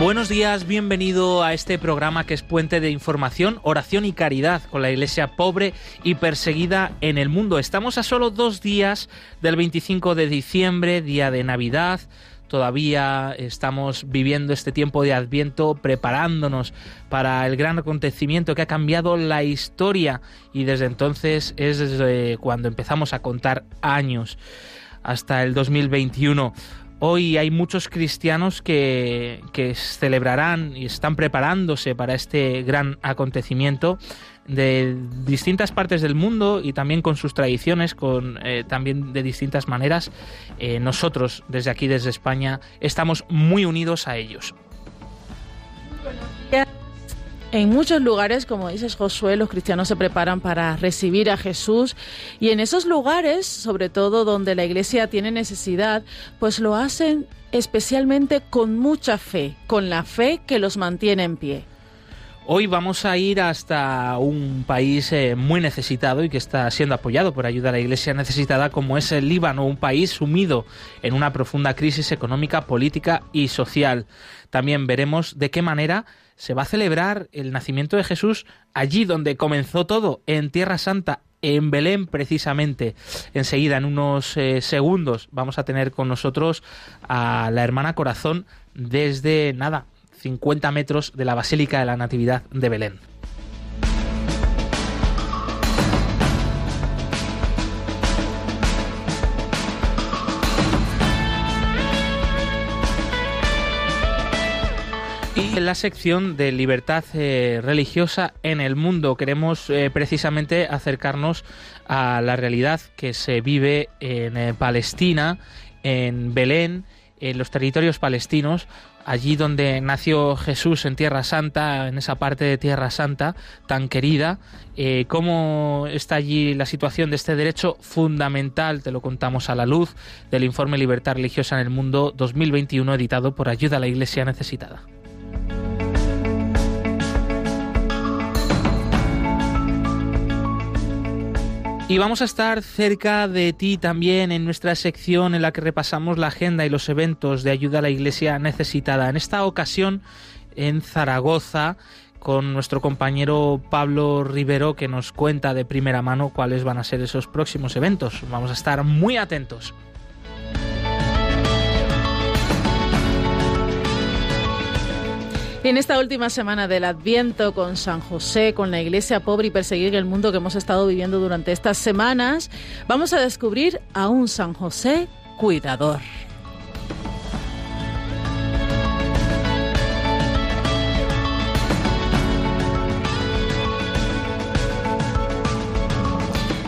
Buenos días, bienvenido a este programa que es puente de información, oración y caridad con la iglesia pobre y perseguida en el mundo. Estamos a solo dos días del 25 de diciembre, día de Navidad. Todavía estamos viviendo este tiempo de Adviento preparándonos para el gran acontecimiento que ha cambiado la historia y desde entonces es desde cuando empezamos a contar años hasta el 2021. Hoy hay muchos cristianos que, celebrarán y están preparándose para este gran acontecimiento de distintas partes del mundo y también con sus tradiciones, con eh, también de distintas maneras. Eh, nosotros desde aquí, desde España, estamos muy unidos a ellos. En muchos lugares, como dices Josué, los cristianos se preparan para recibir a Jesús y en esos lugares, sobre todo donde la iglesia tiene necesidad, pues lo hacen especialmente con mucha fe, con la fe que los mantiene en pie. Hoy vamos a ir hasta un país eh, muy necesitado y que está siendo apoyado por ayuda a la Iglesia necesitada como es el Líbano, un país sumido en una profunda crisis económica, política y social. También veremos de qué manera se va a celebrar el nacimiento de Jesús allí donde comenzó todo, en Tierra Santa, en Belén precisamente. Enseguida, en unos eh, segundos, vamos a tener con nosotros a la hermana Corazón desde nada, 50 metros de la Basílica de la Natividad de Belén. En la sección de libertad eh, religiosa en el mundo. Queremos eh, precisamente acercarnos a la realidad que se vive en eh, Palestina, en Belén, en los territorios palestinos, allí donde nació Jesús en Tierra Santa, en esa parte de Tierra Santa tan querida. ¿Cómo está allí la situación de este derecho fundamental? Te lo contamos a la luz del informe Libertad Religiosa en el Mundo 2021, editado por Ayuda a la Iglesia Necesitada. Y vamos a estar cerca de ti también en nuestra sección en la que repasamos la agenda y los eventos de ayuda a la Iglesia necesitada. En esta ocasión en Zaragoza con nuestro compañero Pablo Rivero que nos cuenta de primera mano cuáles van a ser esos próximos eventos. Vamos a estar muy atentos. En esta última semana del Adviento con San José, con la iglesia pobre y perseguir el mundo que hemos estado viviendo durante estas semanas, vamos a descubrir a un San José cuidador.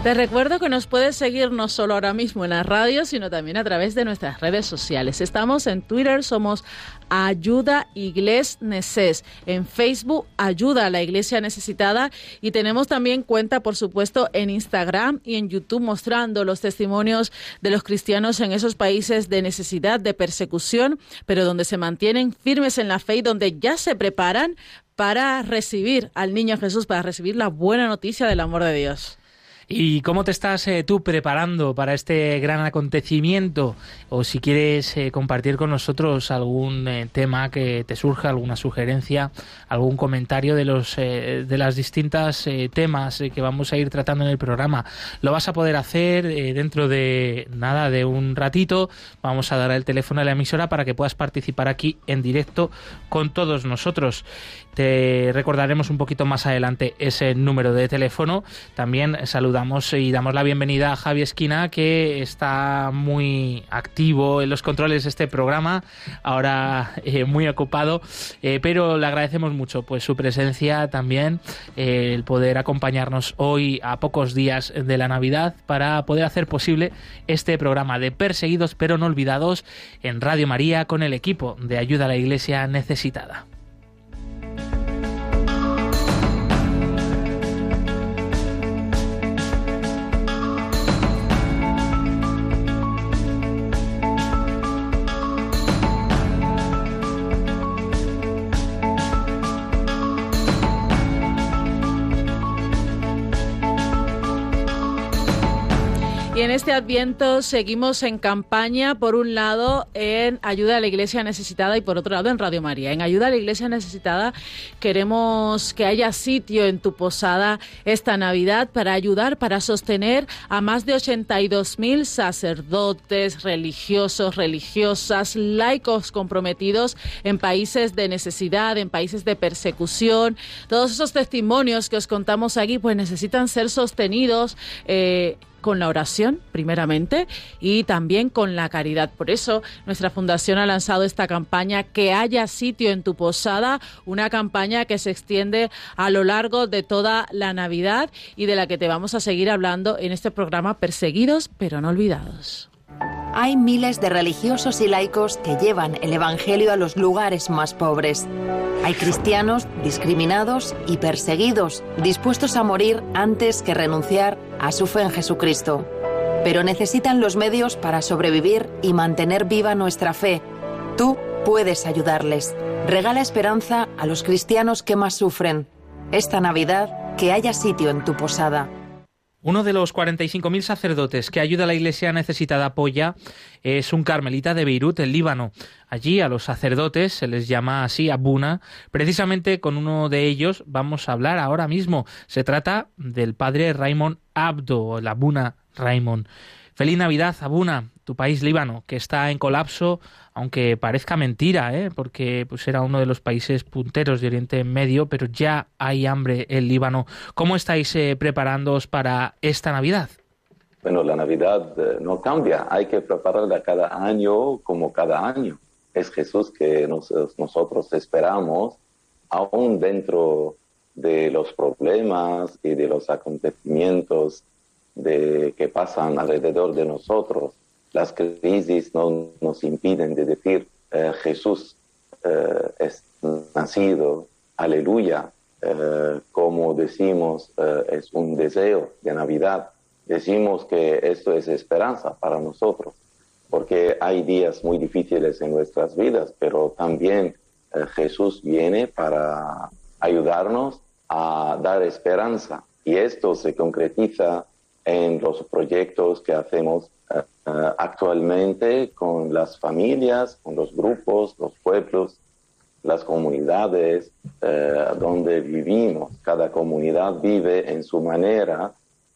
Te recuerdo que nos puedes seguir no solo ahora mismo en la radio, sino también a través de nuestras redes sociales. Estamos en Twitter, somos Ayuda Igles Neces, en Facebook Ayuda a la Iglesia Necesitada y tenemos también cuenta, por supuesto, en Instagram y en YouTube mostrando los testimonios de los cristianos en esos países de necesidad, de persecución, pero donde se mantienen firmes en la fe y donde ya se preparan para recibir al niño Jesús, para recibir la buena noticia del amor de Dios. ¿Y cómo te estás eh, tú preparando para este gran acontecimiento? O si quieres eh, compartir con nosotros algún eh, tema que te surja, alguna sugerencia, algún comentario de los de las distintas temas que vamos a ir tratando en el programa, lo vas a poder hacer dentro de nada de un ratito. Vamos a dar el teléfono a la emisora para que puedas participar aquí en directo con todos nosotros. Te recordaremos un poquito más adelante ese número de teléfono. También saludamos y damos la bienvenida a Javi Esquina, que está muy activo en los controles de este programa, ahora eh, muy ocupado, eh, pero le agradecemos mucho pues su presencia también, eh, el poder acompañarnos hoy a pocos días de la Navidad para poder hacer posible este programa de Perseguidos pero no olvidados en Radio María con el equipo de Ayuda a la Iglesia Necesitada. En este Adviento seguimos en campaña, por un lado, en Ayuda a la Iglesia Necesitada y por otro lado en Radio María. En Ayuda a la Iglesia Necesitada queremos que haya sitio en tu posada esta Navidad para ayudar, para sostener a más de 82.000 sacerdotes, religiosos, religiosas, laicos comprometidos en países de necesidad, en países de persecución. Todos esos testimonios que os contamos aquí pues necesitan ser sostenidos. Eh, con la oración, primeramente, y también con la caridad. Por eso, nuestra fundación ha lanzado esta campaña Que haya sitio en tu posada, una campaña que se extiende a lo largo de toda la Navidad y de la que te vamos a seguir hablando en este programa Perseguidos pero no olvidados. Hay miles de religiosos y laicos que llevan el Evangelio a los lugares más pobres. Hay cristianos discriminados y perseguidos, dispuestos a morir antes que renunciar a su fe en Jesucristo. Pero necesitan los medios para sobrevivir y mantener viva nuestra fe. Tú puedes ayudarles. Regala esperanza a los cristianos que más sufren. Esta Navidad, que haya sitio en tu posada. Uno de los 45.000 sacerdotes que ayuda a la iglesia necesitada apoya es un carmelita de Beirut, el Líbano. Allí a los sacerdotes se les llama así Abuna. Precisamente con uno de ellos vamos a hablar ahora mismo. Se trata del padre Raymond Abdo, el Abuna Raymond. Feliz Navidad, Abuna, tu país Líbano, que está en colapso, aunque parezca mentira, ¿eh? porque pues era uno de los países punteros de Oriente Medio, pero ya hay hambre en Líbano. ¿Cómo estáis eh, preparándoos para esta Navidad? Bueno, la Navidad eh, no cambia, hay que prepararla cada año como cada año. Es Jesús que nosotros esperamos, aún dentro de los problemas y de los acontecimientos de, que pasan alrededor de nosotros. Las crisis no nos impiden de decir eh, Jesús eh, es nacido, aleluya, eh, como decimos, es un deseo de Navidad. Decimos que esto es esperanza para nosotros, porque hay días muy difíciles en nuestras vidas, pero también Jesús viene para ayudarnos a dar esperanza. Y esto se concretiza en los proyectos que hacemos eh, eh, actualmente con las familias, con los grupos, los pueblos, las comunidades eh, donde vivimos. Cada comunidad vive en su manera,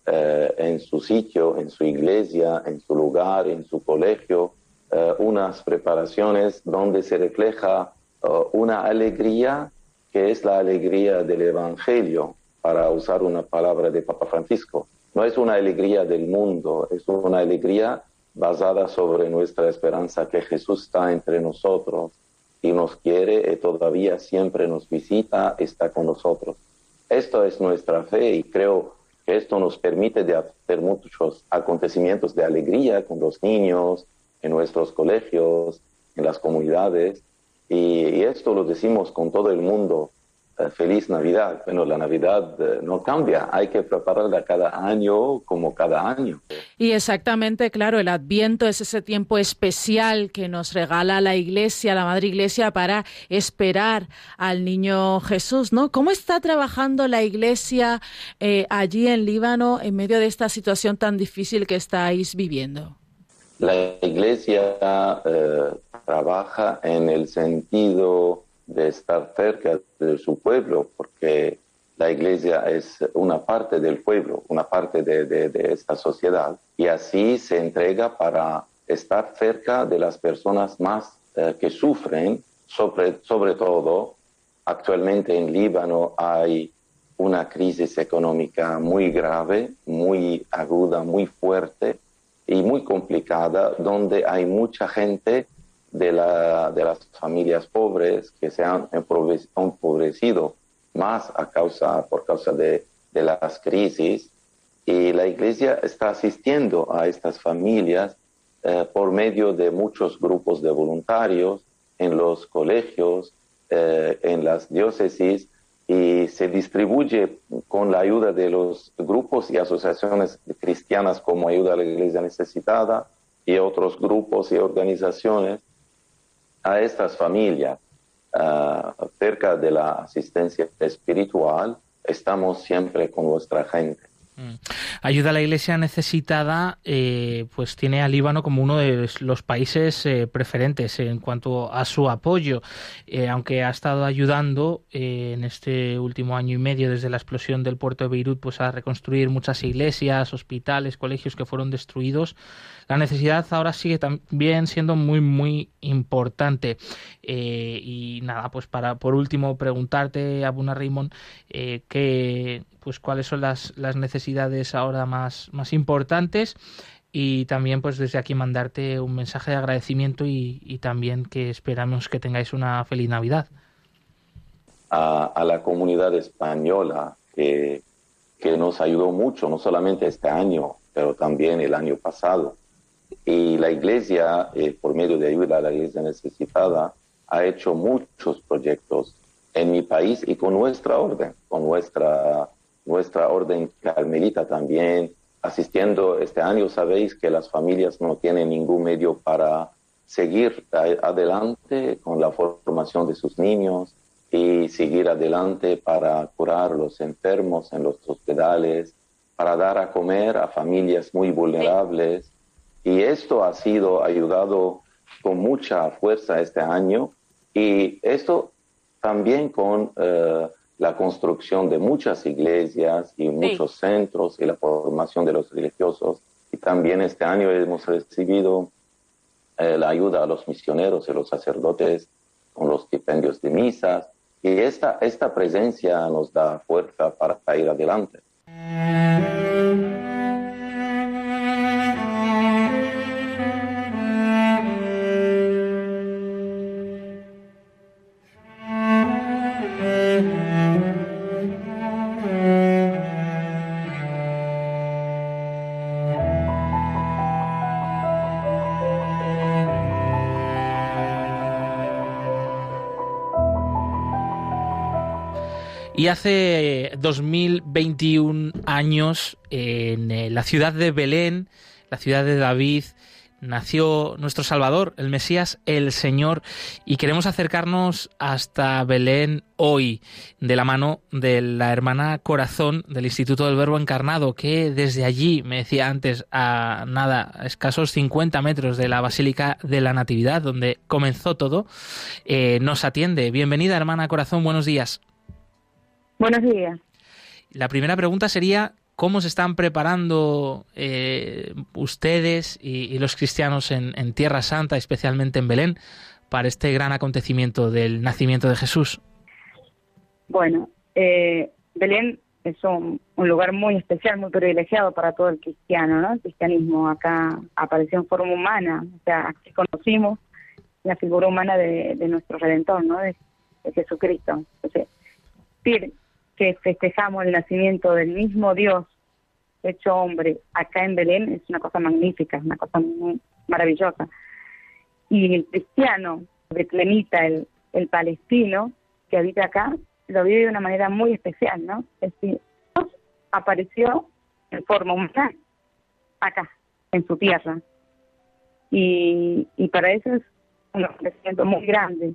en su sitio, en su iglesia, en su lugar, en su colegio, unas preparaciones donde se refleja una alegría que es la alegría del Evangelio, para usar una palabra de Papa Francisco no es una alegría del mundo, es una alegría basada sobre nuestra esperanza que Jesús está entre nosotros y nos quiere y todavía siempre nos visita, está con nosotros. Esto es nuestra fe y creo que esto nos permite hacer muchos acontecimientos de alegría con los niños, en nuestros colegios, en las comunidades. Y, esto lo decimos con todo el mundo feliz Navidad. Bueno, la Navidad eh, no cambia, hay que prepararla cada año como cada año. Y exactamente, claro, el Adviento es ese tiempo especial que nos regala la Iglesia, la Madre Iglesia, para esperar al niño Jesús, ¿no? ¿Cómo está trabajando la Iglesia eh, allí en Líbano en medio de esta situación tan difícil que estáis viviendo? La Iglesia trabaja en el sentido de estar cerca de su pueblo, porque la iglesia es una parte del pueblo, una parte de, esta sociedad, y así se entrega para estar cerca de las personas más eh, que sufren, sobre, sobre todo actualmente en Líbano hay una crisis económica muy grave, muy aguda, muy fuerte y muy complicada, donde hay mucha gente de, la, de las familias pobres que se han empobrecido más a causa, por causa de, de las crisis. Y la iglesia está asistiendo a estas familias eh, por medio de muchos grupos de voluntarios en los colegios, eh, en las diócesis, y se distribuye con la ayuda de los grupos y asociaciones cristianas como Ayuda a la Iglesia Necesitada y otros grupos y organizaciones a estas familias. Ah, cerca de la asistencia espiritual, estamos siempre con nuestra gente. Mm. Ayuda a la Iglesia necesitada, eh, pues tiene a Líbano como uno de los países eh, preferentes en cuanto a su apoyo, eh, aunque ha estado ayudando en este último año y medio desde la explosión del puerto de Beirut, pues a reconstruir muchas iglesias, hospitales, colegios que fueron destruidos. La necesidad ahora sigue también siendo muy muy importante. y nada, pues para por último preguntarte, Abuna Raymond, que pues cuáles son las, las necesidades ahora más, más importantes y también pues desde aquí mandarte un mensaje de agradecimiento y, también que esperamos que tengáis una feliz Navidad. A, la comunidad española que, que, nos ayudó mucho, no solamente este año, pero también el año pasado. Y la iglesia, eh, por medio de ayuda a la iglesia necesitada, ha hecho muchos proyectos en mi país y con nuestra orden, con nuestra nuestra orden carmelita también asistiendo este año. Sabéis que las familias no tienen ningún medio para seguir adelante con la formación de sus niños y seguir adelante para curar los enfermos en los hospitales, para dar a comer a familias muy vulnerables. Y esto ha sido ayudado con mucha fuerza este año y esto también con eh, la construcción de muchas iglesias y muchos centros y la formación de los religiosos. Y también este año hemos recibido eh, la ayuda a los misioneros y los sacerdotes con los stipendios de misas. Y esta, esta presencia nos da fuerza para ir adelante. Y hace 2021 años, en eh, la ciudad de Belén, la ciudad de David, nació nuestro Salvador, el Mesías, el Señor, y queremos acercarnos hasta Belén hoy, de la mano de la hermana Corazón del Instituto del Verbo Encarnado, que desde allí, me decía antes, a nada, a escasos 50 metros de la Basílica de la Natividad, donde comenzó todo, eh, nos atiende. Bienvenida, hermana Corazón, buenos días. Buenos días. La primera pregunta sería, ¿cómo se están preparando eh, ustedes y, los cristianos en, Tierra Santa, especialmente en Belén, para este gran acontecimiento del nacimiento de Jesús? Bueno, eh, Belén es un, lugar muy especial, muy privilegiado para todo el cristiano, ¿no? El cristianismo acá apareció en forma humana, o sea, aquí conocimos la figura humana de, nuestro Redentor, ¿no? De, Jesucristo. Entonces, que festejamos el nacimiento del mismo Dios hecho hombre acá en Belén es una cosa magnífica, una cosa muy maravillosa. Y el cristiano, de Clemita, el, el palestino que habita acá, lo vive de una manera muy especial, ¿no? Es decir, Dios apareció en forma humana acá, en su tierra. Y, y para eso es un acontecimiento muy grande.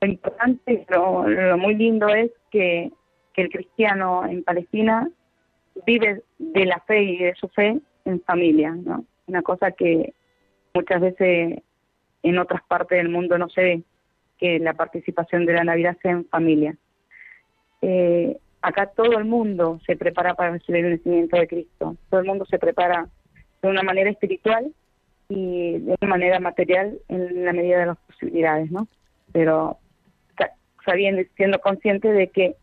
Lo importante, lo, lo muy lindo es que que el cristiano en Palestina vive de la fe y de su fe en familia, ¿no? Una cosa que muchas veces en otras partes del mundo no se ve, que la participación de la Navidad sea en familia. Eh, acá todo el mundo se prepara para recibir el nacimiento de Cristo, todo el mundo se prepara de una manera espiritual y de una manera material en la medida de las posibilidades, ¿no? Pero sabiendo, siendo consciente de que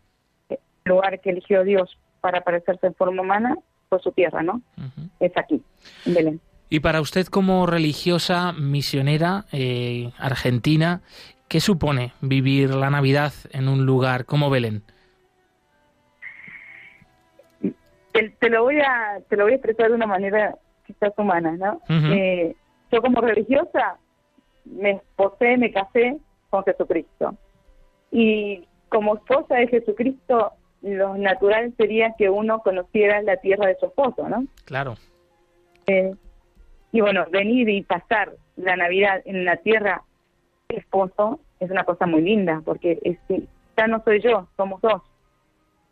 lugar que eligió Dios para aparecerse en forma humana fue su tierra, ¿no? Es aquí, en Belén. Y para usted como religiosa misionera eh, argentina, ¿qué supone vivir la Navidad en un lugar como Belén? Te, lo voy a te lo voy a expresar de una manera quizás humana, ¿no? Eh, yo como religiosa me esposé, me casé con Jesucristo. Y como esposa de Jesucristo, lo natural sería que uno conociera la tierra de su esposo, ¿no? Claro. Eh, y bueno, venir y pasar la Navidad en la tierra de esposo es una cosa muy linda, porque es, ya no soy yo, somos dos.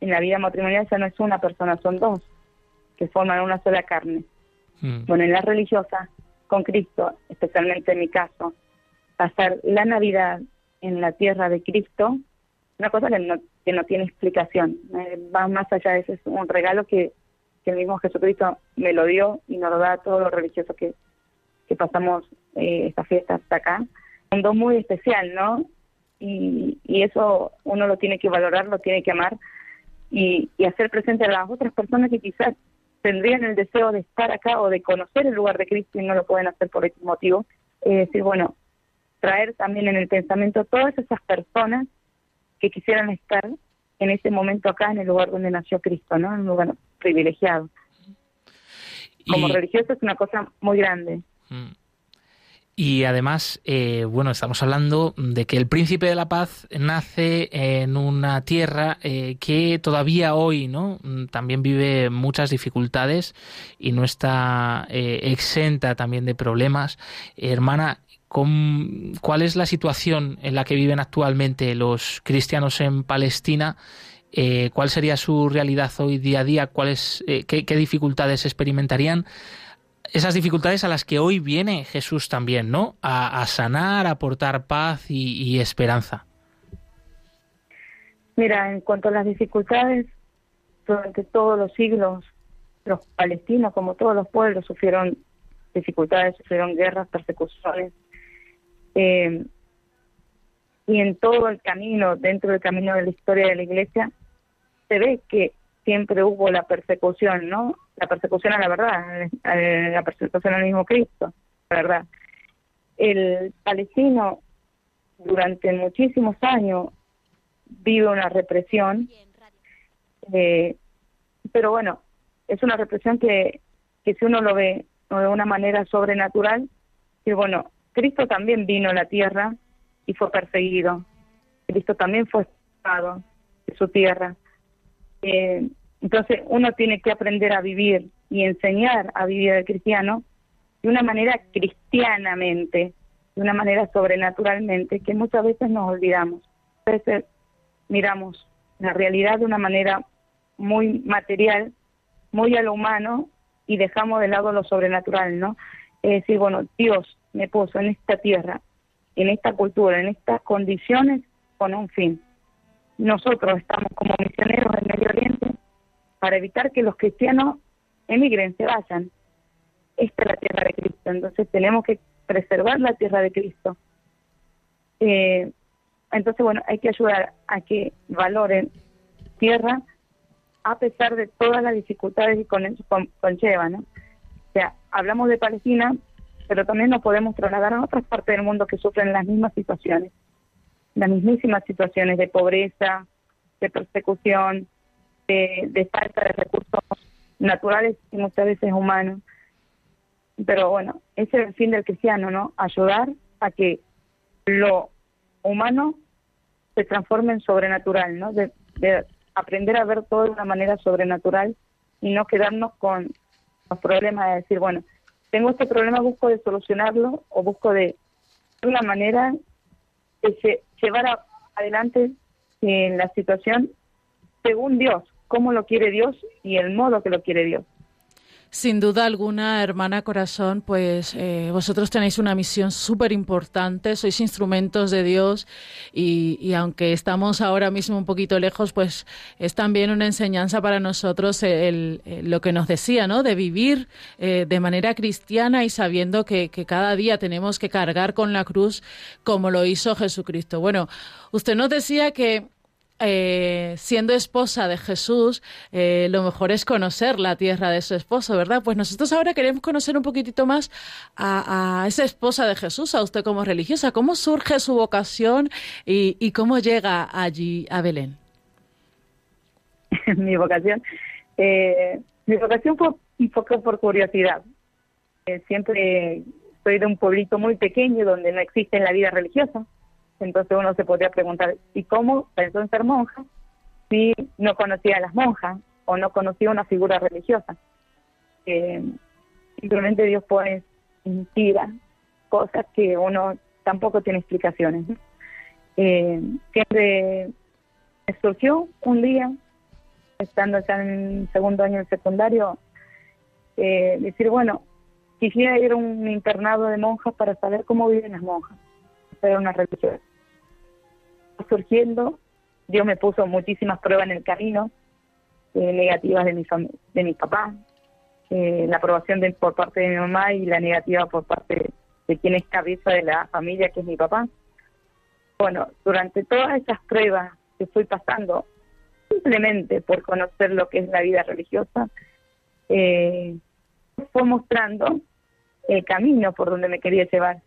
En la vida matrimonial ya no es una persona, son dos, que forman una sola carne. Mm. Bueno, en la religiosa, con Cristo, especialmente en mi caso, pasar la Navidad en la tierra de Cristo, una cosa que no, que no tiene explicación, eh, va más allá, ese es un regalo que, el mismo Jesucristo me lo dio y nos lo da a todos los religiosos que, que pasamos eh, esta fiesta hasta acá. Un don muy especial, ¿no? Y, y eso uno lo tiene que valorar, lo tiene que amar y, hacer presente a las otras personas que quizás tendrían el deseo de estar acá o de conocer el lugar de Cristo y no lo pueden hacer por este motivo. Es decir, bueno, traer también en el pensamiento todas esas personas que quisieran estar en ese momento acá, en el lugar donde nació Cristo, ¿no? En un lugar privilegiado. Como religioso es una cosa muy grande. Mm. Y además, eh, bueno, estamos hablando de que el príncipe de la paz nace en una tierra eh, que todavía hoy, ¿no? Mm, también vive muchas dificultades y no está eh, exenta también de problemas. hermana, ¿cuál es la situación en la que viven actualmente los cristianos en Palestina? ¿Cuál sería su realidad hoy día a día? ¿Cuáles, qué, qué dificultades experimentarían? esas dificultades a las que hoy viene Jesús también, ¿no? A, sanar, a aportar paz y, esperanza. Mira, en cuanto a las dificultades, durante todos los siglos, los palestinos, como todos los pueblos, sufrieron dificultades, sufrieron guerras, persecuciones. Eh, y en todo el camino, dentro del camino de la historia de la iglesia, se ve que siempre hubo la persecución, ¿no? La persecución a la verdad, la persecución al mismo Cristo, la verdad. El palestino durante muchísimos años vive una represión, eh, pero bueno, es una represión que, que si uno lo ve de una manera sobrenatural, y bueno, Cristo también vino a la tierra y fue perseguido. Cristo también fue expulsado de su tierra. Eh, entonces uno tiene que aprender a vivir y enseñar a vivir al cristiano de una manera cristianamente, de una manera sobrenaturalmente, que muchas veces nos olvidamos. A veces miramos la realidad de una manera muy material, muy a lo humano, y dejamos de lado lo sobrenatural, ¿no? Es decir, bueno, Dios me puso en esta tierra, en esta cultura, en estas condiciones, con un fin. Nosotros estamos como misioneros del Medio Oriente para evitar que los cristianos emigren, se vayan. Esta es la tierra de Cristo, entonces tenemos que preservar la tierra de Cristo. Eh, entonces, bueno, hay que ayudar a que valoren tierra a pesar de todas las dificultades que con eso conlleva. O sea, hablamos de Palestina, pero también nos podemos trasladar a otras partes del mundo que sufren las mismas situaciones, las mismísimas situaciones de pobreza, de persecución, de, falta de recursos naturales y muchas veces humanos. Pero bueno, ese es el fin del cristiano, ¿no? Ayudar a que lo humano se transforme en sobrenatural, ¿no? De, aprender a ver todo de una manera sobrenatural y no quedarnos con los problemas de decir, bueno, tengo este problema, busco de solucionarlo o busco de una manera de llevar adelante en la situación según Dios, cómo lo quiere Dios y el modo que lo quiere Dios. Sin duda alguna, hermana corazón, pues eh, vosotros tenéis una misión súper importante, sois instrumentos de Dios y, aunque estamos ahora mismo un poquito lejos, pues es también una enseñanza para nosotros el, lo que nos decía, ¿no? De vivir eh, de manera cristiana y sabiendo que, que cada día tenemos que cargar con la cruz como lo hizo Jesucristo. Bueno, usted nos decía que eh, siendo esposa de Jesús, eh, lo mejor es conocer la tierra de su esposo, ¿verdad? Pues nosotros ahora queremos conocer un poquitito más a, esa esposa de Jesús, a usted como religiosa. ¿Cómo surge su vocación y, cómo llega allí a Belén? mi vocación, eh, mi vocación fue un por curiosidad. siempre soy de un pueblito muy pequeño donde no existe la vida religiosa entonces uno se podría preguntar, ¿y cómo pensó en ser monja si no conocía a las monjas o no conocía una figura religiosa? Eh, simplemente Dios pone, inspira cosas que uno tampoco tiene explicaciones. Eh, siempre surgió un día, estando ya en segundo año del secundario, eh, decir, bueno, quisiera ir a un internado de monjas para saber cómo viven las monjas, ser una religión surgiendo, Dios me puso muchísimas pruebas en el camino, eh, negativas de mi, de mi papá, eh, la aprobación de, por parte de mi mamá y la negativa por parte de quien es cabeza de la familia, que es mi papá. Bueno, durante todas esas pruebas que fui pasando, simplemente por conocer lo que es la vida religiosa, eh, fue mostrando el camino por donde me quería llevar.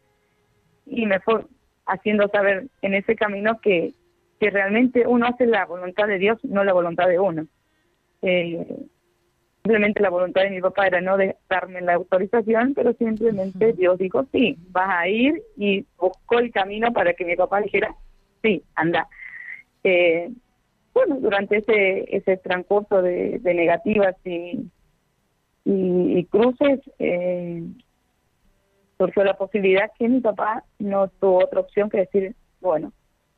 Y me fue haciendo saber en ese camino que, que realmente uno hace la voluntad de Dios, no la voluntad de uno. Eh, simplemente la voluntad de mi papá era no darme la autorización, pero simplemente Dios dijo, sí, vas a ir y buscó el camino para que mi papá dijera, sí, anda. Eh, bueno, durante ese, ese transcurso de, negativas y, y, cruces, eh, surgió la posibilidad que mi papá no tuvo otra opción que decir, bueno,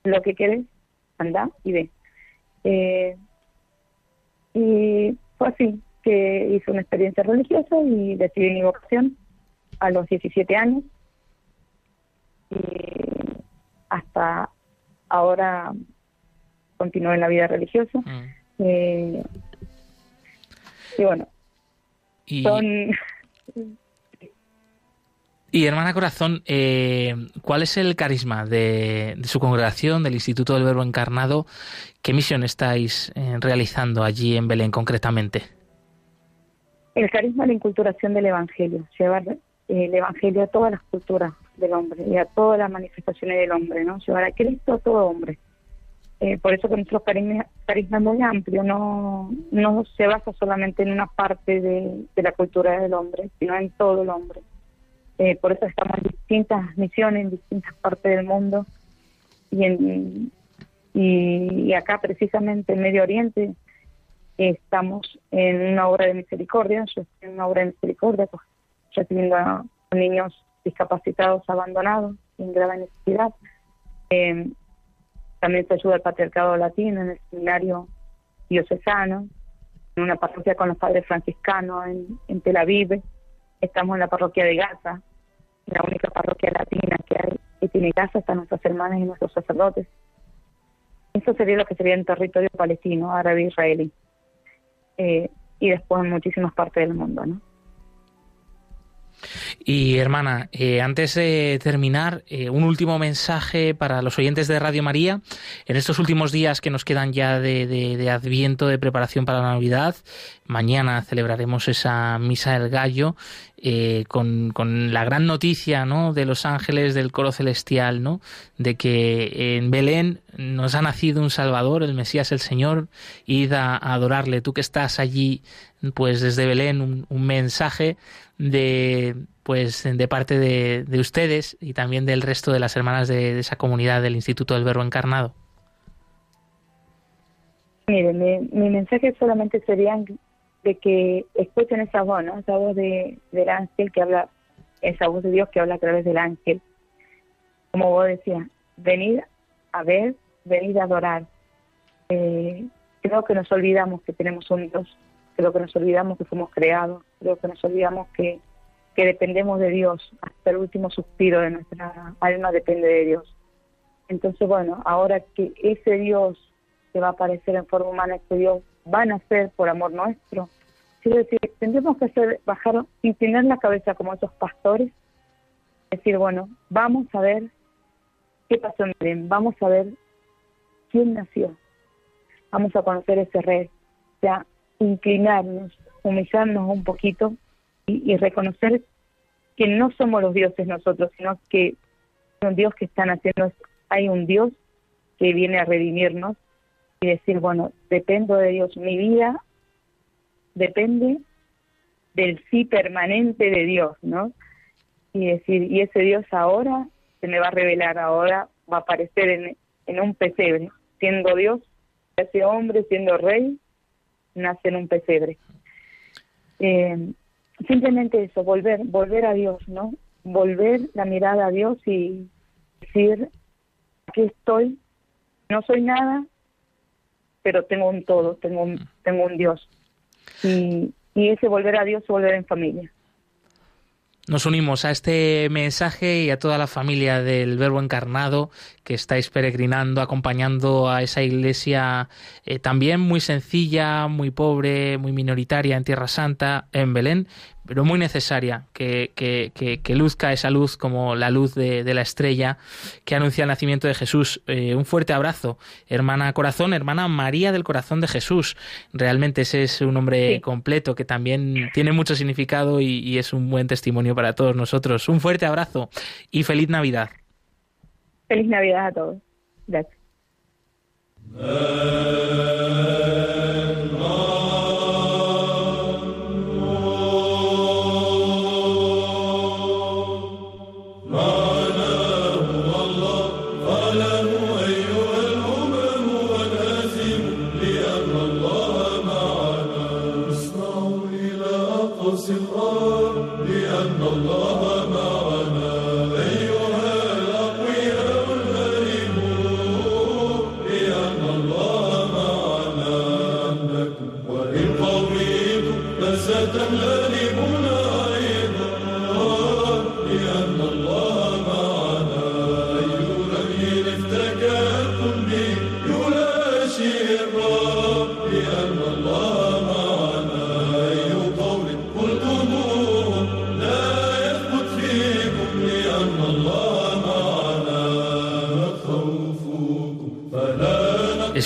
lo que quieres, anda y ve. Eh, y fue así que hice una experiencia religiosa y decidí mi vocación a los 17 años. Y hasta ahora continué en la vida religiosa. Mm. Eh, y bueno, son y hermana Corazón, eh, ¿cuál es el carisma de, su congregación, del Instituto del Verbo Encarnado? ¿Qué misión estáis eh, realizando allí en Belén concretamente? El carisma de la inculturación del Evangelio, llevar eh, el Evangelio a todas las culturas del hombre y a todas las manifestaciones del hombre, ¿no? Llevar a Cristo a todo hombre. por eso que nuestro carisma, carisma, es muy amplio, no se basa solamente en una parte de la cultura del hombre, sino en todo el hombre. Eh, por eso estamos en distintas misiones en distintas partes del mundo. Y, en, y, acá precisamente en Medio Oriente estamos en una obra de misericordia, yo estoy en una obra de misericordia pues, recibiendo a niños discapacitados abandonados en grave necesidad. Eh, también se ayuda al patriarcado latino en el seminario diocesano, en una parroquia con los padres franciscanos en, en Tel Aviv, Estamos en la parroquia de Gaza, la única parroquia latina que hay que tiene Gaza, están nuestras hermanas y nuestros sacerdotes. Eso sería lo que sería en territorio palestino, árabe, israelí. Eh, y después en muchísimas partes del mundo, ¿no? Y hermana, eh, antes de terminar, eh, un último mensaje para los oyentes de Radio María. En estos últimos días que nos quedan ya de, Adviento, de preparación para la Navidad, mañana celebraremos esa Misa del Gallo eh, con, la gran noticia ¿no? de los ángeles del coro celestial, ¿no? de que en Belén nos ha nacido un Salvador, el Mesías, el Señor, id a, adorarle. Tú que estás allí, pues desde Belén, un, un mensaje de pues de parte de, ustedes y también del resto de las hermanas de, esa comunidad del Instituto del Verbo Encarnado? Mire, mi, mensaje solamente sería de que escuchen esa voz, ¿no? esa voz de, del ángel que habla, esa voz de Dios que habla a través del ángel. Como vos decías, venid a ver, venid a adorar. Eh, creo que nos olvidamos que tenemos un Dios creo que nos olvidamos que fuimos creados, creo que nos olvidamos que, que dependemos de Dios, hasta el último suspiro de nuestra alma depende de Dios. Entonces, bueno, ahora que ese Dios que va a aparecer en forma humana, ese Dios va a nacer por amor nuestro, quiero decir, tendremos que hacer, bajar tener la cabeza como esos pastores, decir, bueno, vamos a ver qué pasó en Belén, vamos a ver quién nació, vamos a conocer ese rey. O sea, inclinarnos, humillarnos un poquito y, reconocer que no somos los dioses nosotros, sino que un Dios que están haciendo, hay un Dios que viene a redimirnos y decir, bueno, dependo de Dios, mi vida depende del sí permanente de Dios, ¿no? Y decir, y ese Dios ahora se me va a revelar, ahora va a aparecer en, en un pesebre, siendo Dios, ese hombre, siendo rey, nace en un pesebre. Eh, simplemente eso, volver, volver a Dios, ¿no? Volver la mirada a Dios y decir, aquí estoy, no soy nada, pero tengo un todo, tengo un, tengo un Dios. Y, y ese volver a Dios, volver en familia. Nos unimos a este mensaje y a toda la familia del Verbo encarnado que estáis peregrinando, acompañando a esa iglesia eh, también muy sencilla, muy pobre, muy minoritaria en Tierra Santa, en Belén, pero muy necesaria, que, que, luzca esa luz como la luz de, la estrella que anuncia el nacimiento de Jesús. Eh, un fuerte abrazo, hermana corazón, hermana María del corazón de Jesús. Realmente ese es un nombre completo que también tiene mucho significado y, y es un buen testimonio para todos nosotros. Un fuerte abrazo y feliz Navidad. Feliz Navidad a todos. Gracias.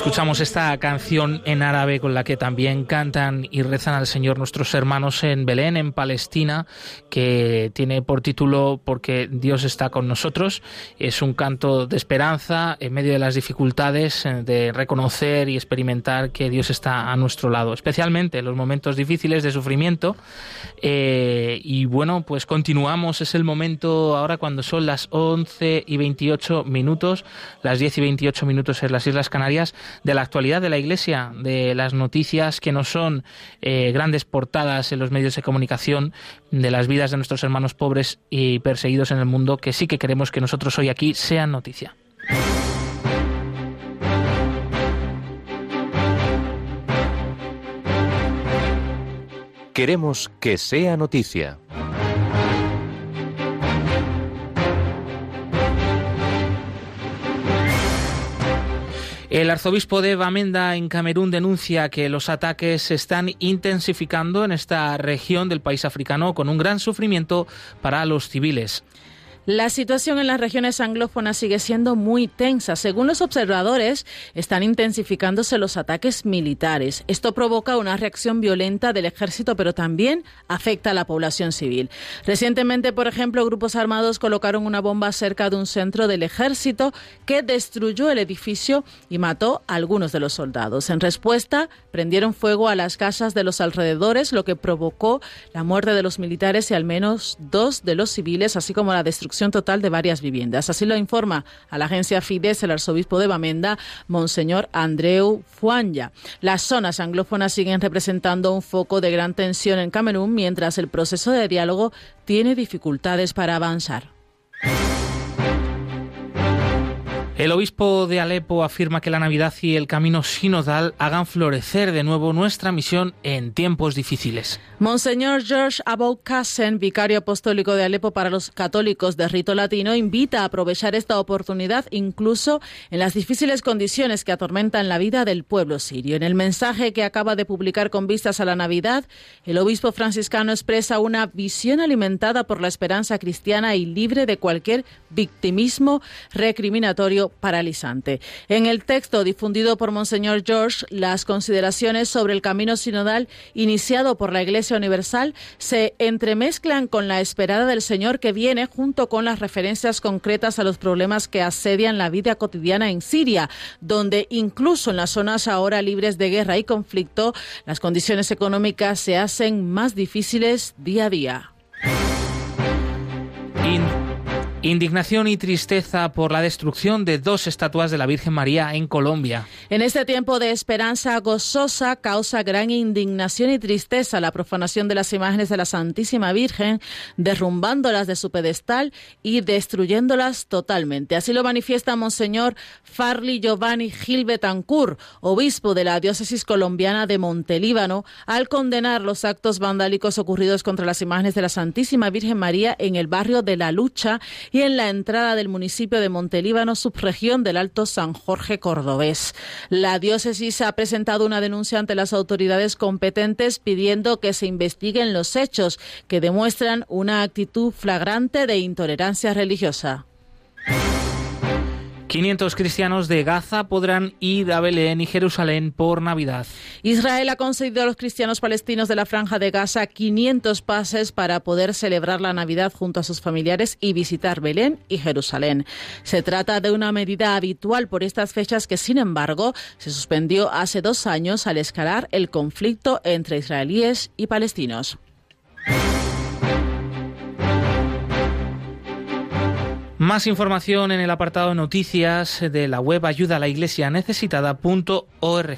Escuchamos esta canción en árabe con la que también cantan y rezan al Señor nuestros hermanos en Belén, en Palestina, que tiene por título Porque Dios está con nosotros. Es un canto de esperanza en medio de las dificultades, eh, de reconocer y experimentar que Dios está a nuestro lado, especialmente en los momentos difíciles de sufrimiento. Eh, y bueno, pues continuamos. Es el momento ahora cuando son las 11 y 28 minutos, las 10 y 28 minutos en las Islas Canarias de la actualidad de la Iglesia, de las noticias que no son eh, grandes portadas en los medios de comunicación, de las vidas de nuestros hermanos pobres y perseguidos en el mundo, que sí que queremos que nosotros hoy aquí sean noticia. Queremos que sea noticia. El arzobispo de Bamenda en Camerún denuncia que los ataques se están intensificando en esta región del país africano con un gran sufrimiento para los civiles. La situación en las regiones anglófonas sigue siendo muy tensa. Según los observadores, están intensificándose los ataques militares. Esto provoca una reacción violenta del ejército, pero también afecta a la población civil. Recientemente, por ejemplo, grupos armados colocaron una bomba cerca de un centro del ejército que destruyó el edificio y mató a algunos de los soldados. En respuesta, prendieron fuego a las casas de los alrededores, lo que provocó la muerte de los militares y al menos dos de los civiles, así como la destrucción total de varias viviendas. Así lo informa a la agencia Fides el arzobispo de Bamenda, Monseñor Andreu Fuanya. Las zonas anglófonas siguen representando un foco de gran tensión en Camerún, mientras el proceso de diálogo tiene dificultades para avanzar. El obispo de Alepo afirma que la Navidad y el camino sinodal hagan florecer de nuevo nuestra misión en tiempos difíciles. Monseñor George Aboukassen, vicario apostólico de Alepo para los católicos de rito latino, invita a aprovechar esta oportunidad incluso en las difíciles condiciones que atormentan la vida del pueblo sirio. En el mensaje que acaba de publicar con vistas a la Navidad, el obispo franciscano expresa una visión alimentada por la esperanza cristiana y libre de cualquier victimismo recriminatorio paralizante. En el texto difundido por Monseñor George, las consideraciones sobre el camino sinodal iniciado por la Iglesia Universal se entremezclan con la esperada del Señor que viene junto con las referencias concretas a los problemas que asedian la vida cotidiana en Siria, donde incluso en las zonas ahora libres de guerra y conflicto, las condiciones económicas se hacen más difíciles día a día. Indignación y tristeza por la destrucción de dos estatuas de la Virgen María en Colombia. En este tiempo de esperanza gozosa causa gran indignación y tristeza la profanación de las imágenes de la Santísima Virgen, derrumbándolas de su pedestal y destruyéndolas totalmente. Así lo manifiesta Monseñor Farley Giovanni Gil Betancourt, obispo de la diócesis colombiana de Montelíbano, al condenar los actos vandálicos ocurridos contra las imágenes de la Santísima Virgen María en el barrio de La Lucha y en la entrada del municipio de Montelíbano, subregión del Alto San Jorge Cordobés. La diócesis ha presentado una denuncia ante las autoridades competentes pidiendo que se investiguen los hechos que demuestran una actitud flagrante de intolerancia religiosa. 500 cristianos de Gaza podrán ir a Belén y Jerusalén por Navidad. Israel ha concedido a los cristianos palestinos de la franja de Gaza 500 pases para poder celebrar la Navidad junto a sus familiares y visitar Belén y Jerusalén. Se trata de una medida habitual por estas fechas que, sin embargo, se suspendió hace dos años al escalar el conflicto entre israelíes y palestinos. Más información en el apartado de noticias de la web ayuda a la iglesia necesitada.org.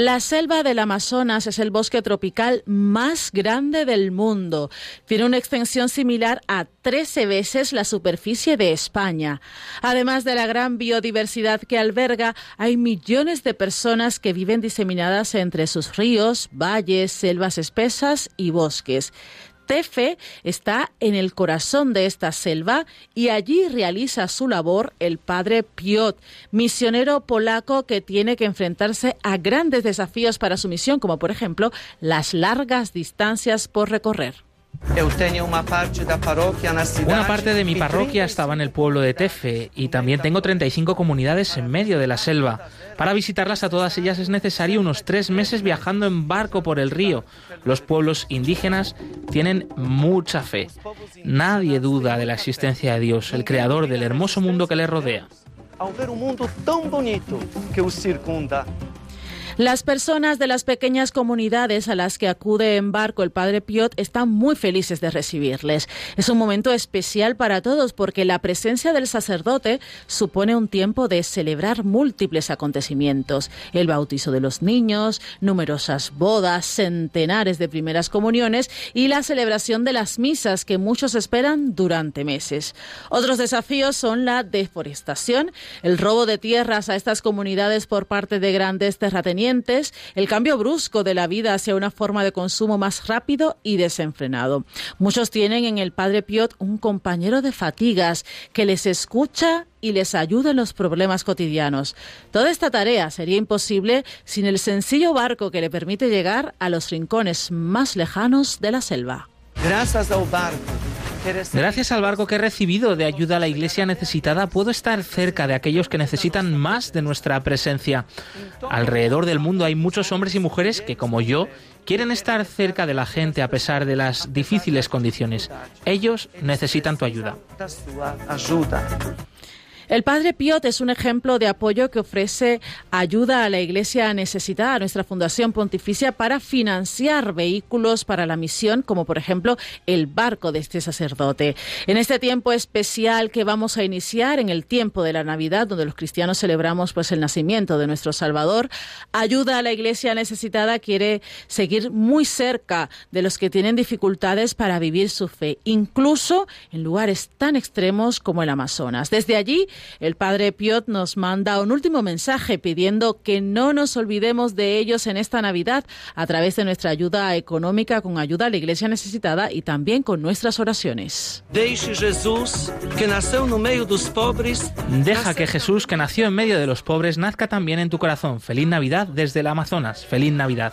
La selva del Amazonas es el bosque tropical más grande del mundo. Tiene una extensión similar a 13 veces la superficie de España. Además de la gran biodiversidad que alberga, hay millones de personas que viven diseminadas entre sus ríos, valles, selvas espesas y bosques. Tefe está en el corazón de esta selva y allí realiza su labor el padre Piot, misionero polaco que tiene que enfrentarse a grandes desafíos para su misión, como por ejemplo las largas distancias por recorrer. Una parte de mi parroquia estaba en el pueblo de Tefe y también tengo 35 comunidades en medio de la selva. Para visitarlas a todas ellas es necesario unos tres meses viajando en barco por el río. Los pueblos indígenas tienen mucha fe. Nadie duda de la existencia de Dios, el creador del hermoso mundo que les rodea. Las personas de las pequeñas comunidades a las que acude en barco el Padre Piot están muy felices de recibirles. Es un momento especial para todos porque la presencia del sacerdote supone un tiempo de celebrar múltiples acontecimientos. El bautizo de los niños, numerosas bodas, centenares de primeras comuniones y la celebración de las misas que muchos esperan durante meses. Otros desafíos son la deforestación, el robo de tierras a estas comunidades por parte de grandes terratenientes el cambio brusco de la vida hacia una forma de consumo más rápido y desenfrenado. Muchos tienen en el Padre Piot un compañero de fatigas que les escucha y les ayuda en los problemas cotidianos. Toda esta tarea sería imposible sin el sencillo barco que le permite llegar a los rincones más lejanos de la selva. Gracias al barco. Gracias al barco que he recibido de ayuda a la iglesia necesitada, puedo estar cerca de aquellos que necesitan más de nuestra presencia. Alrededor del mundo hay muchos hombres y mujeres que, como yo, quieren estar cerca de la gente a pesar de las difíciles condiciones. Ellos necesitan tu ayuda. El Padre Piot es un ejemplo de apoyo que ofrece ayuda a la Iglesia necesitada, a nuestra Fundación Pontificia, para financiar vehículos para la misión, como por ejemplo el barco de este sacerdote. En este tiempo especial que vamos a iniciar, en el tiempo de la Navidad, donde los cristianos celebramos pues el nacimiento de nuestro Salvador, ayuda a la Iglesia necesitada quiere seguir muy cerca de los que tienen dificultades para vivir su fe, incluso en lugares tan extremos como el Amazonas. Desde allí, el padre Piot nos manda un último mensaje pidiendo que no nos olvidemos de ellos en esta Navidad a través de nuestra ayuda económica con ayuda a la iglesia necesitada y también con nuestras oraciones. Deja que Jesús, que nació en medio de los pobres, nazca también en tu corazón. Feliz Navidad desde el Amazonas. Feliz Navidad.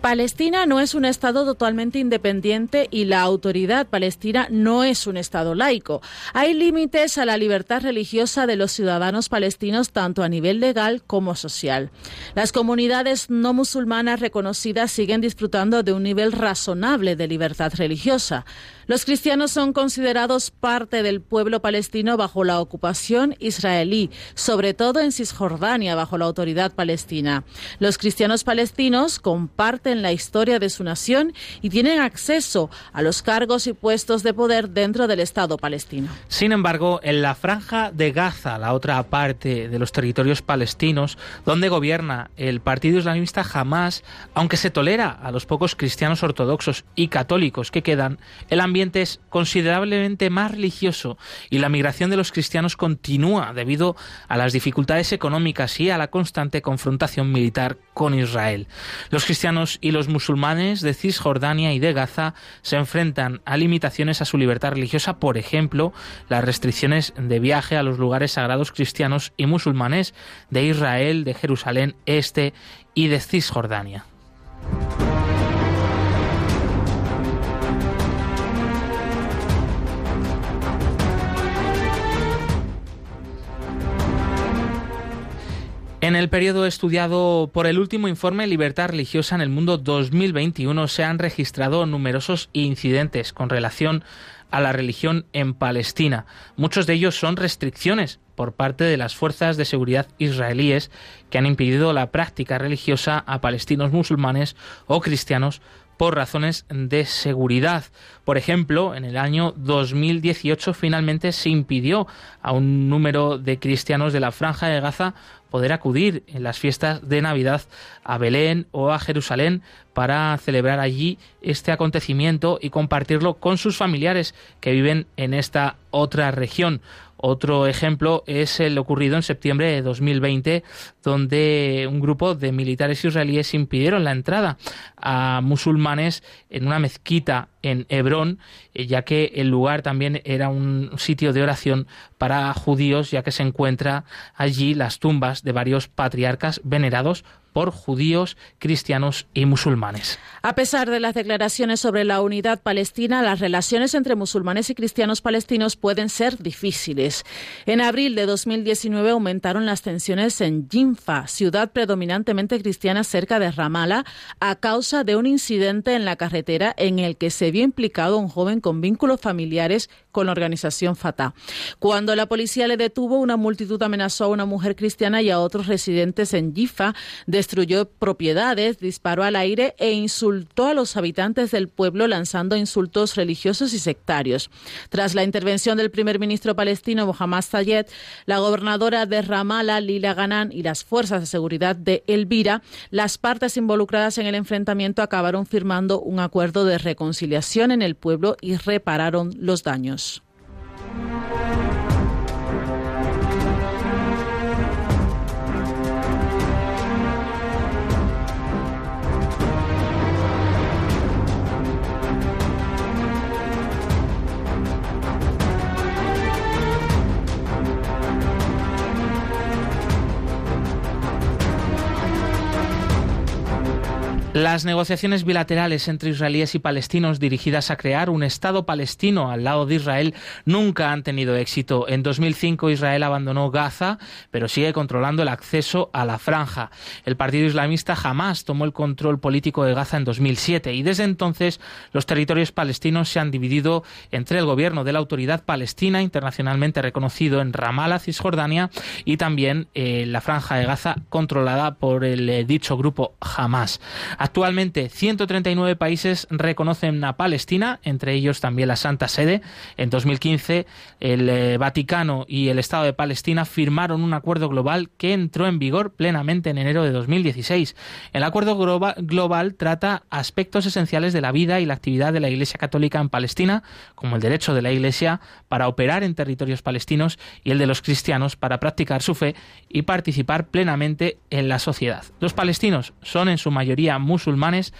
Palestina no es un Estado totalmente independiente y la autoridad palestina no es un Estado laico. Hay límites a la libertad religiosa de los ciudadanos palestinos tanto a nivel legal como social. Las comunidades no musulmanas reconocidas siguen disfrutando de un nivel razonable de libertad religiosa. Los cristianos son considerados parte del pueblo palestino bajo la ocupación israelí, sobre todo en Cisjordania bajo la autoridad palestina. Los cristianos palestinos comparten la historia de su nación y tienen acceso a los cargos y puestos de poder dentro del Estado palestino. Sin embargo, en la franja de Gaza, la otra parte de los territorios palestinos, donde gobierna el Partido Islamista Hamas, aunque se tolera a los pocos cristianos ortodoxos y católicos que quedan, el ambiente es considerablemente más religioso y la migración de los cristianos continúa debido a las dificultades económicas y a la constante confrontación militar con Israel. Los cristianos y los musulmanes de Cisjordania y de Gaza se enfrentan a limitaciones a su libertad religiosa, por ejemplo, las restricciones de viaje a los lugares sagrados cristianos y musulmanes de Israel, de Jerusalén Este y de Cisjordania. En el periodo estudiado por el último informe Libertad Religiosa en el Mundo 2021 se han registrado numerosos incidentes con relación a la religión en Palestina. Muchos de ellos son restricciones por parte de las fuerzas de seguridad israelíes que han impedido la práctica religiosa a palestinos musulmanes o cristianos por razones de seguridad. Por ejemplo, en el año 2018 finalmente se impidió a un número de cristianos de la franja de Gaza poder acudir en las fiestas de Navidad a Belén o a Jerusalén para celebrar allí este acontecimiento y compartirlo con sus familiares que viven en esta otra región. Otro ejemplo es el ocurrido en septiembre de 2020, donde un grupo de militares israelíes impidieron la entrada a musulmanes en una mezquita en Hebrón, eh, ya que el lugar también era un sitio de oración para judíos, ya que se encuentra allí las tumbas de varios patriarcas venerados por judíos, cristianos y musulmanes. A pesar de las declaraciones sobre la unidad palestina, las relaciones entre musulmanes y cristianos palestinos pueden ser difíciles. En abril de 2019 aumentaron las tensiones en Jinfa, ciudad predominantemente cristiana cerca de Ramallah, a causa de un incidente en la carretera en el que se vio implicado un joven con vínculos familiares con la organización Fatah. Cuando la policía le detuvo, una multitud amenazó a una mujer cristiana y a otros residentes en Jifa de destruyó propiedades, disparó al aire e insultó a los habitantes del pueblo lanzando insultos religiosos y sectarios. Tras la intervención del primer ministro palestino Mohammad Sayed, la gobernadora de Ramallah, Lila Ganan, y las fuerzas de seguridad de Elvira, las partes involucradas en el enfrentamiento acabaron firmando un acuerdo de reconciliación en el pueblo y repararon los daños. Las negociaciones bilaterales entre israelíes y palestinos dirigidas a crear un Estado palestino al lado de Israel nunca han tenido éxito. En 2005 Israel abandonó Gaza, pero sigue controlando el acceso a la franja. El partido islamista jamás tomó el control político de Gaza en 2007 y desde entonces los territorios palestinos se han dividido entre el gobierno de la Autoridad Palestina, internacionalmente reconocido en Ramallah, Cisjordania, y también eh, la franja de Gaza controlada por el eh, dicho grupo Hamas. Actualmente 139 países reconocen a Palestina, entre ellos también la Santa Sede. En 2015 el eh, Vaticano y el Estado de Palestina firmaron un acuerdo global que entró en vigor plenamente en enero de 2016. El acuerdo global trata aspectos esenciales de la vida y la actividad de la Iglesia Católica en Palestina, como el derecho de la Iglesia para operar en territorios palestinos y el de los cristianos para practicar su fe y participar plenamente en la sociedad. Los palestinos son en su mayoría musulmanes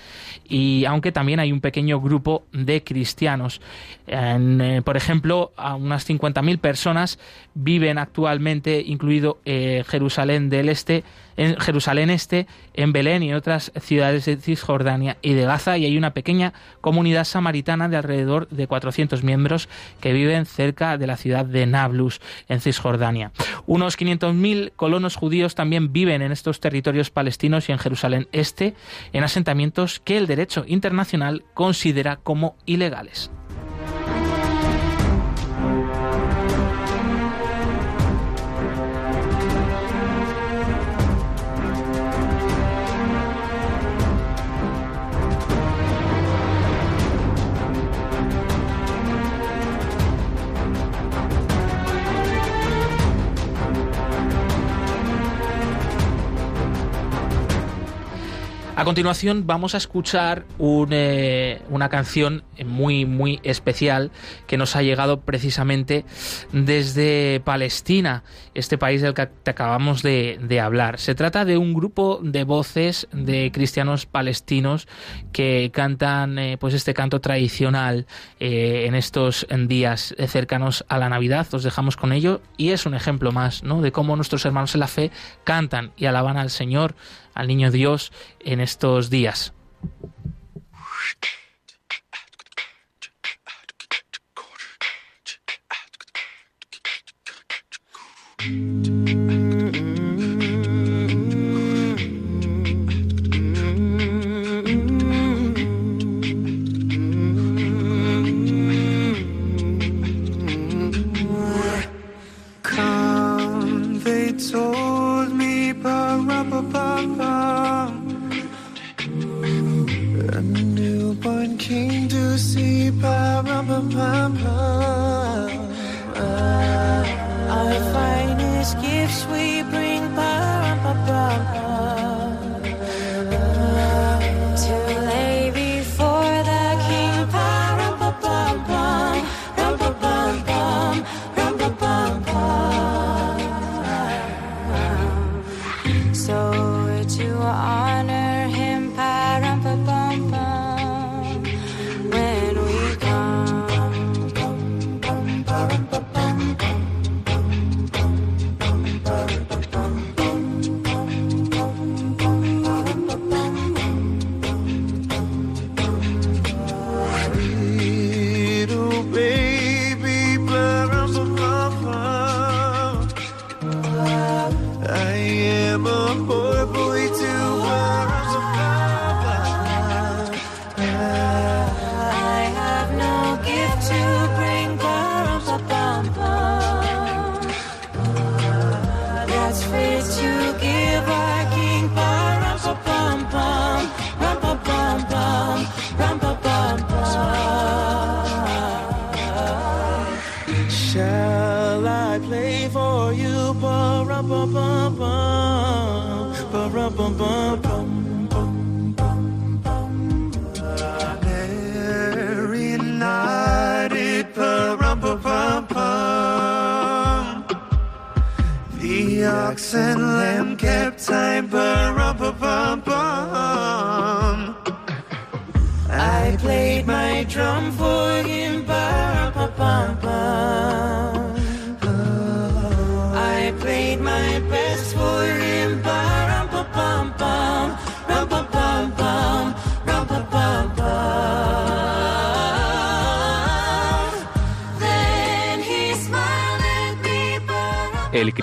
y aunque también hay un pequeño grupo de cristianos. Eh, por ejemplo, a unas 50.000 personas viven actualmente, incluido eh, Jerusalén del Este, en Jerusalén Este, en Belén y en otras ciudades de Cisjordania y de Gaza, y hay una pequeña comunidad samaritana de alrededor de 400 miembros que viven cerca de la ciudad de Nablus, en Cisjordania. Unos 500.000 colonos judíos también viven en estos territorios palestinos y en Jerusalén Este, en asentamientos que el derecho internacional considera como ilegales. Continuación vamos a escuchar eh, una canción muy muy especial que nos ha llegado precisamente desde Palestina, este país del que te acabamos de, hablar. Se trata de un grupo de voces de cristianos palestinos que cantan eh, pues este canto tradicional eh, en estos días cercanos a la Navidad. Os dejamos con ello y es un ejemplo más ¿no? de cómo nuestros hermanos en la fe cantan y alaban al Señor al niño Dios en estos días. you are. And lamb kept time, bum bum bum. I played my drum for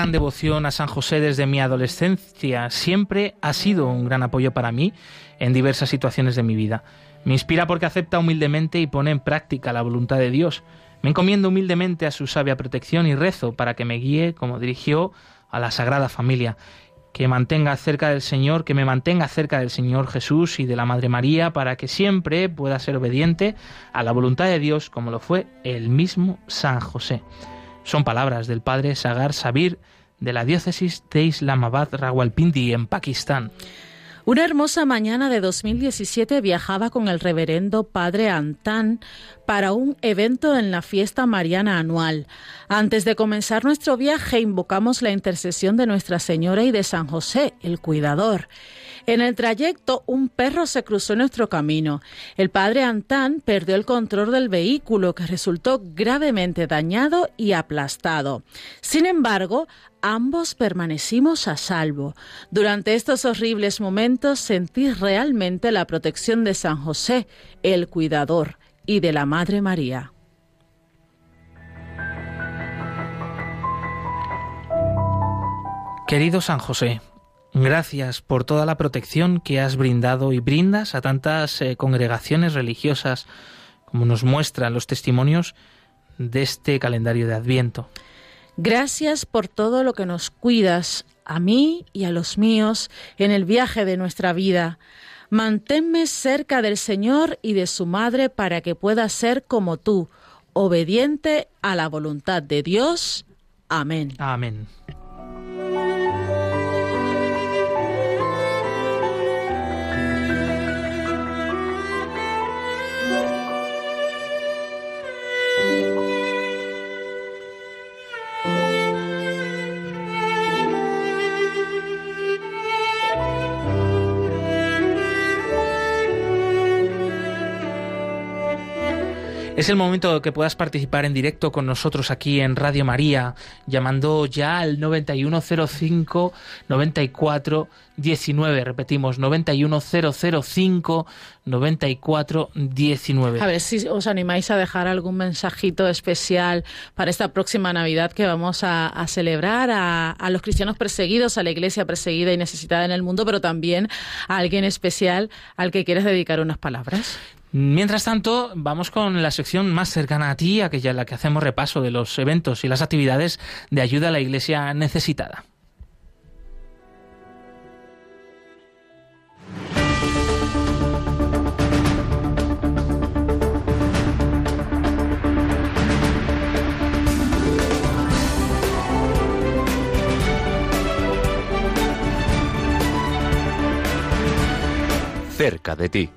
Gran devoción a San José desde mi adolescencia. Siempre ha sido un gran apoyo para mí en diversas situaciones de mi vida. Me inspira porque acepta humildemente y pone en práctica la voluntad de Dios. Me encomiendo humildemente a su sabia protección y rezo para que me guíe como dirigió a la Sagrada Familia, que mantenga cerca del Señor, que me mantenga cerca del Señor Jesús y de la Madre María, para que siempre pueda ser obediente a la voluntad de Dios, como lo fue el mismo San José. Son palabras del padre Sagar Sabir de la diócesis de Islamabad Rawalpindi en Pakistán. Una hermosa mañana de 2017 viajaba con el reverendo padre Antán para un evento en la fiesta mariana anual. Antes de comenzar nuestro viaje invocamos la intercesión de Nuestra Señora y de San José, el cuidador. En el trayecto, un perro se cruzó nuestro camino. El padre Antán perdió el control del vehículo que resultó gravemente dañado y aplastado. Sin embargo, ambos permanecimos a salvo. Durante estos horribles momentos sentí realmente la protección de San José, el cuidador, y de la Madre María. Querido San José, Gracias por toda la protección que has brindado y brindas a tantas eh, congregaciones religiosas, como nos muestran los testimonios de este calendario de Adviento. Gracias por todo lo que nos cuidas a mí y a los míos en el viaje de nuestra vida. Manténme cerca del Señor y de su Madre para que pueda ser como tú, obediente a la voluntad de Dios. Amén. Amén. Es el momento que puedas participar en directo con nosotros aquí en Radio María, llamando ya al 9105 94 19. Repetimos, 91005 94 19. A ver si os animáis a dejar algún mensajito especial para esta próxima Navidad que vamos a, celebrar a, a, los cristianos perseguidos, a la iglesia perseguida y necesitada en el mundo, pero también a alguien especial al que quieres dedicar unas palabras. Mientras tanto, vamos con la sección más cercana a ti, aquella en la que hacemos repaso de los eventos y las actividades de ayuda a la iglesia necesitada. Cerca de ti.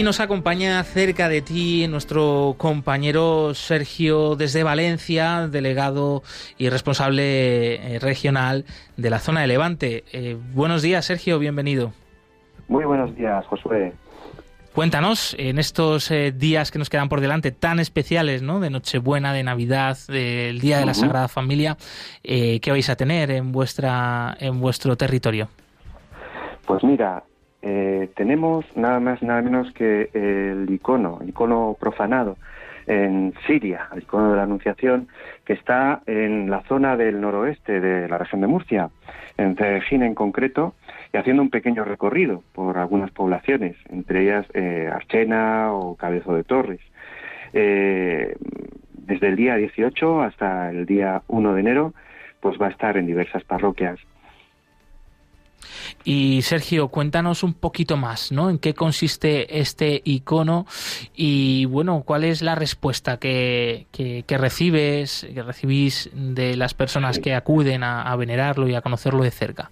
Y nos acompaña cerca de ti nuestro compañero Sergio desde Valencia, delegado y responsable eh, regional de la zona de Levante. Eh, buenos días, Sergio, bienvenido. Muy buenos días, Josué. Cuéntanos, en estos eh, días que nos quedan por delante, tan especiales, ¿no? De Nochebuena, de Navidad, del Día de la Sagrada Familia, eh, ¿qué vais a tener en vuestra en vuestro territorio? Pues mira, eh, tenemos nada más nada menos que el icono, el icono profanado en Siria, el icono de la Anunciación, que está en la zona del noroeste de la región de Murcia, en Cedejín en concreto, y haciendo un pequeño recorrido por algunas poblaciones, entre ellas eh, Archena o Cabezo de Torres. Eh, desde el día 18 hasta el día 1 de enero, pues va a estar en diversas parroquias Y Sergio, cuéntanos un poquito más, ¿no? ¿En qué consiste este icono? Y bueno, ¿cuál es la respuesta que, que, recibes, que recibís de las personas que acuden a, a venerarlo y a conocerlo de cerca?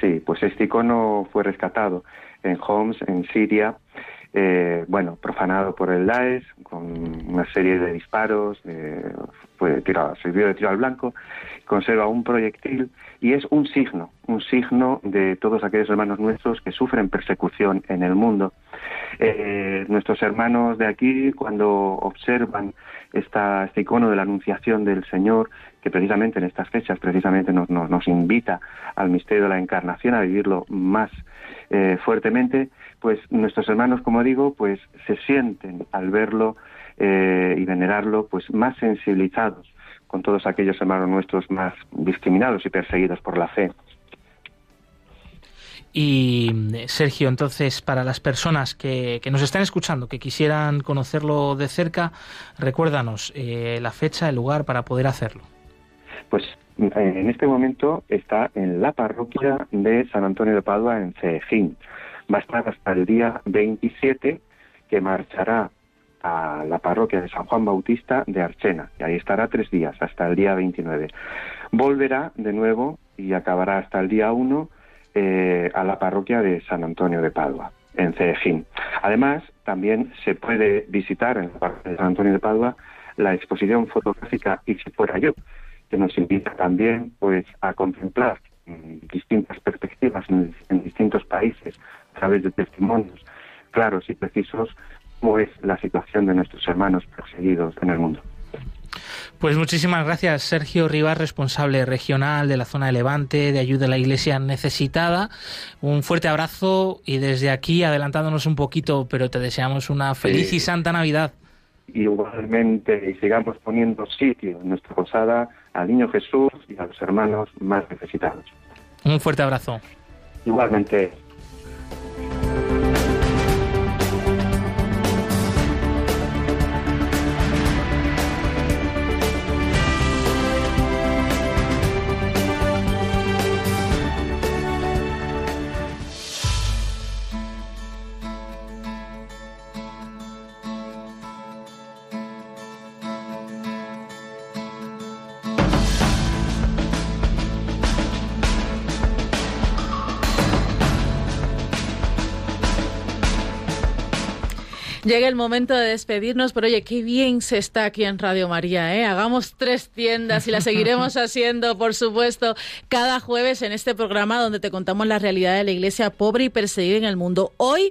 Sí, pues este icono fue rescatado en Homs, en Siria, eh, bueno, profanado por el Daesh, con una serie de disparos, sirvió de tiro al blanco, conserva un proyectil y es un signo, un signo de todos aquellos hermanos nuestros que sufren persecución en el mundo. Eh, nuestros hermanos de aquí, cuando observan esta, este icono de la Anunciación del Señor, precisamente en estas fechas precisamente nos, nos, invita al misterio de la Encarnación a vivirlo más eh, fuertemente, pues nuestros hermanos, como digo, pues se sienten al verlo eh, y venerarlo, pues más sensibilizados con todos aquellos hermanos nuestros más discriminados y perseguidos por la fe. Y Sergio, entonces, para las personas que, nos están escuchando, que quisieran conocerlo de cerca, recuérdanos eh, la fecha, el lugar para poder hacerlo. Pues en este momento está en la parroquia de San Antonio de Padua, en Cejín. Va a estar hasta el día 27, que marchará a la parroquia de San Juan Bautista de Archena, y ahí estará tres días, hasta el día 29. Volverá de nuevo y acabará hasta el día 1 eh, a la parroquia de San Antonio de Padua, en Cejín. Además, también se puede visitar en la parroquia de San Antonio de Padua la exposición fotográfica Y si fuera yo, que nos invita también pues a contemplar distintas perspectivas en, distintos países a través de testimonios claros y precisos cómo es la situación de nuestros hermanos perseguidos en el mundo. Pues muchísimas gracias, Sergio Rivas, responsable regional de la zona de Levante, de ayuda a la Iglesia necesitada. Un fuerte abrazo y desde aquí, adelantándonos un poquito, pero te deseamos una feliz y santa Navidad. Igualmente, y sigamos poniendo sitio en nuestra posada al Niño Jesús y a los hermanos más necesitados. Un fuerte abrazo. Igualmente. Llega el momento de despedirnos, pero oye, qué bien se está aquí en Radio María, ¿eh? Hagamos tres tiendas y la seguiremos haciendo, por supuesto, cada jueves en este programa donde te contamos la realidad de la iglesia pobre y perseguida en el mundo. Hoy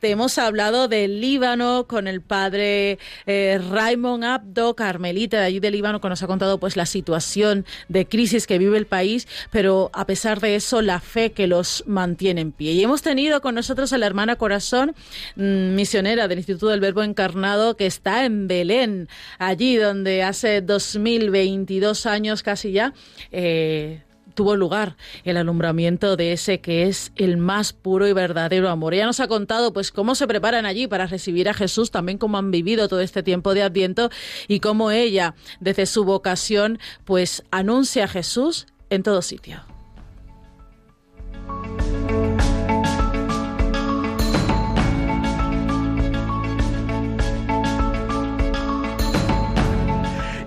te hemos hablado del Líbano con el padre eh, Raymond Abdo, carmelita de allí del Líbano, que nos ha contado pues la situación de crisis que vive el país, pero a pesar de eso, la fe que los mantiene en pie. Y hemos tenido con nosotros a la hermana Corazón, mm, misionera del Instituto del Verbo Encarnado que está en Belén, allí donde hace 2022 años casi ya. Eh, tuvo lugar el alumbramiento de ese que es el más puro y verdadero amor. Ella nos ha contado pues cómo se preparan allí para recibir a Jesús, también cómo han vivido todo este tiempo de Adviento y cómo ella desde su vocación pues anuncia a Jesús en todo sitio.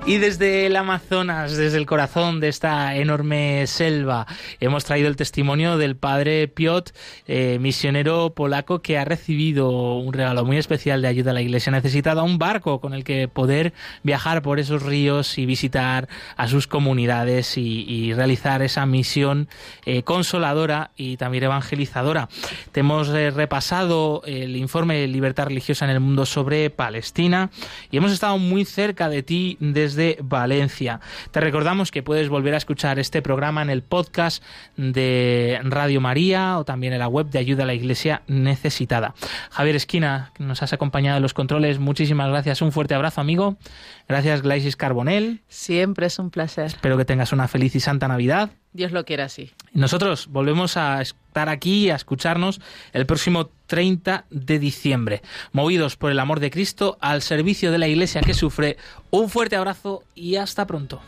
Y desde el Amazonas, desde el corazón de esta enorme selva, hemos traído el testimonio del padre Piot, eh, misionero polaco que ha recibido un regalo muy especial de ayuda a la iglesia necesitada, un barco con el que poder viajar por esos ríos y visitar a sus comunidades y, realizar esa misión eh, consoladora y también evangelizadora. Te hemos eh, repasado el informe de Libertad Religiosa en el Mundo sobre Palestina y hemos estado muy cerca de ti desde de Valencia. Te recordamos que puedes volver a escuchar este programa en el podcast de Radio María o también en la web de Ayuda a la Iglesia Necesitada. Javier Esquina, que nos has acompañado en los controles, muchísimas gracias. Un fuerte abrazo, amigo. Gracias, Glaisis Carbonel. Siempre es un placer. Espero que tengas una feliz y santa Navidad. Dios lo quiera así. Nosotros volvemos a estar aquí a escucharnos el próximo 30 de diciembre. Movidos por el amor de Cristo al servicio de la iglesia que sufre, un fuerte abrazo y hasta pronto.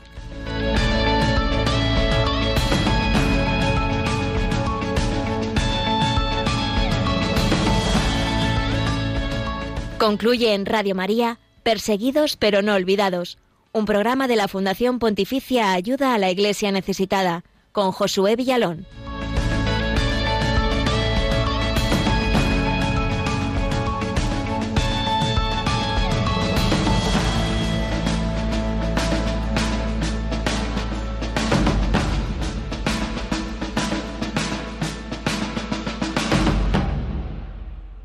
Concluye en Radio María, Perseguidos pero no olvidados, un programa de la Fundación Pontificia Ayuda a la Iglesia Necesitada, con Josué Villalón.